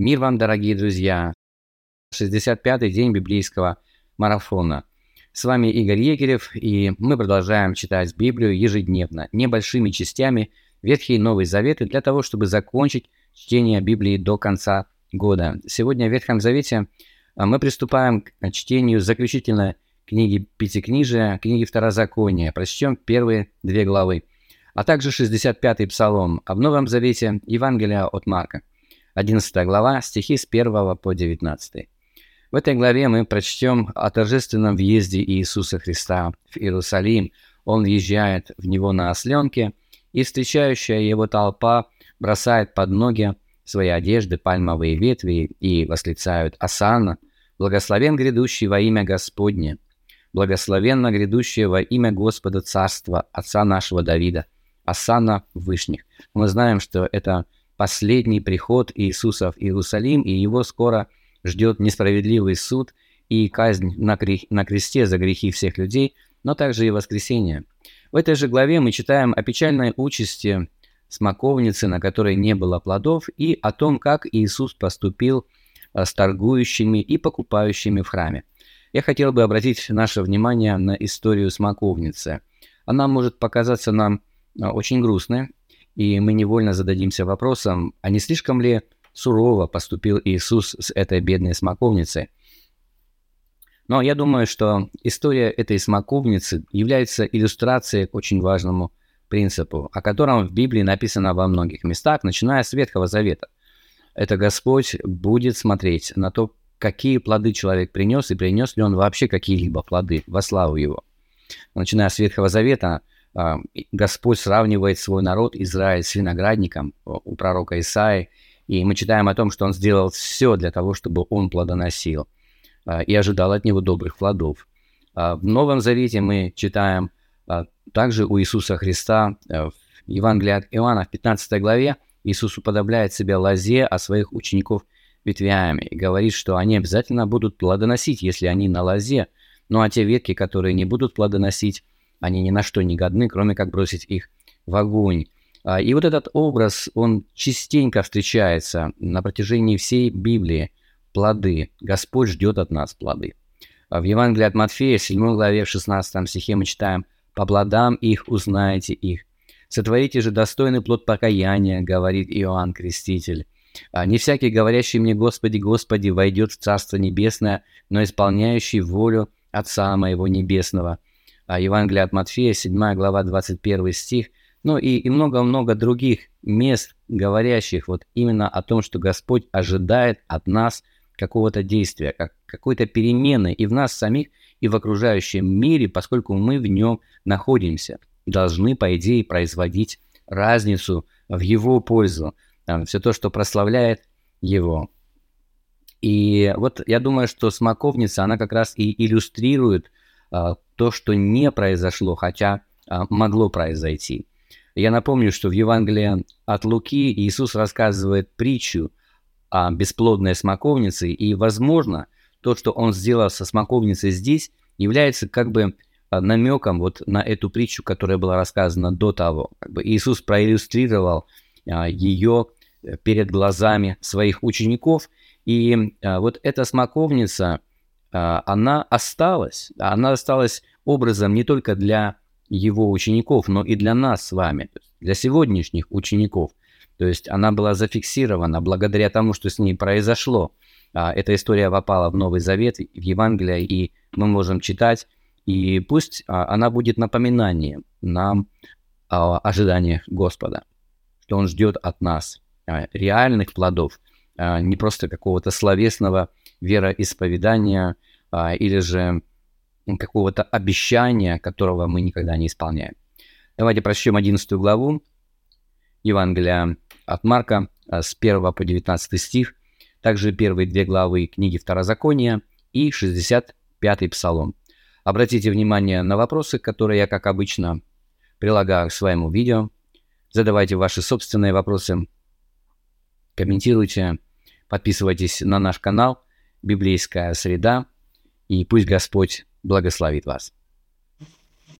Мир вам, дорогие друзья! 65-й день библейского марафона. С вами Игорь Егерев, и мы продолжаем читать Библию ежедневно, небольшими частями, Ветхий и Новый Заветы, для того, чтобы закончить чтение Библии до конца года. Сегодня в Ветхом Завете а, мы приступаем к чтению заключительной книги Пятикнижия, книги Второзакония. Прочтем первые две главы. А также 65-й Псалом, а в Новом Завете Евангелие от Марка. 11 глава, стихи с 1 по 19. В этой главе мы прочтем о торжественном въезде Иисуса Христа в Иерусалим. Он въезжает в него на осленке, и встречающая его толпа бросает под ноги свои одежды, пальмовые ветви и восклицают «Асана! Благословен грядущий во имя Господне! Благословенно грядущее во имя Господа Царства, Отца нашего Давида! Асана Вышних!» Мы знаем, что это последний приход Иисуса в Иерусалим, и его скоро – ждет несправедливый суд и казнь на, крех, на кресте за грехи всех людей, но также и воскресение. В этой же главе мы читаем о печальной участи смоковницы, на которой не было плодов, и о том, как Иисус поступил э, с торгующими и покупающими в храме. Я хотел бы обратить наше внимание на историю смоковницы. Она может показаться нам э, очень грустной, и мы невольно зададимся вопросом, а не слишком ли сурово поступил Иисус с этой бедной смоковницей. Но я думаю, что история этой смоковницы является иллюстрацией к очень важному принципу, о котором в Библии написано во многих местах, начиная с Ветхого Завета. Это Господь будет смотреть на то, какие плоды человек принес, и принес ли он вообще какие-либо плоды во славу его. Начиная с Ветхого Завета, Господь сравнивает свой народ Израиль с виноградником у пророка Исаи, и мы читаем о том, что он сделал все для того, чтобы он плодоносил а, и ожидал от него добрых плодов. А, в Новом Завете мы читаем а, также у Иисуса Христа в Евангелии от Иоанна в 15 главе Иисус уподобляет себя лозе, а своих учеников ветвями и говорит, что они обязательно будут плодоносить, если они на лозе, ну а те ветки, которые не будут плодоносить, они ни на что не годны, кроме как бросить их в огонь. А, и вот этот образ, он частенько встречается на протяжении всей Библии. Плоды. Господь ждет от нас плоды. А в Евангелии от Матфея, 7 главе, в 16 стихе мы читаем «По плодам их узнаете их». «Сотворите же достойный плод покаяния», говорит Иоанн Креститель. «А «Не всякий, говорящий мне, Господи, Господи, войдет в Царство Небесное, но исполняющий волю Отца Моего Небесного». А Евангелие от Матфея, 7 глава, 21 стих – ну и много-много других мест, говорящих вот именно о том, что Господь ожидает от нас какого-то действия, как какой-то перемены и в нас самих, и в окружающем мире, поскольку мы в нем находимся, должны, по идее, производить разницу в его пользу, все то, что прославляет его. И вот я думаю, что смоковница, она как раз и иллюстрирует то, что не произошло, хотя а, могло произойти. Я напомню, что в Евангелии от Луки Иисус рассказывает притчу о бесплодной смоковнице, и, возможно, то, что он сделал со смоковницей здесь, является как бы а, намеком вот на эту притчу, которая была рассказана до того. Как бы Иисус проиллюстрировал а, ее э, перед глазами своих учеников, и а, вот эта смоковница, а, она осталась, она осталась образом не только для его учеников, но и для нас с вами, для сегодняшних учеников. То есть она была зафиксирована благодаря тому, что с ней произошло. А, эта история попала в Новый Завет, в Евангелие, и мы можем читать. И пусть а, она будет напоминанием нам о ожиданиях Господа, что Он ждет от нас а, реальных плодов, не просто какого-то словесного вероисповедания или же какого-то обещания, которого мы никогда не исполняем. Давайте прочтем 11 главу Евангелия от Марка а, с 1 по 19 стих, также первые две главы книги Второзакония и 65-й Псалом. Обратите внимание на вопросы, которые я, как обычно, прилагаю к своему видео. Задавайте ваши собственные вопросы, комментируйте, подписывайтесь на наш канал «Библейская среда», и пусть Господь благословит вас.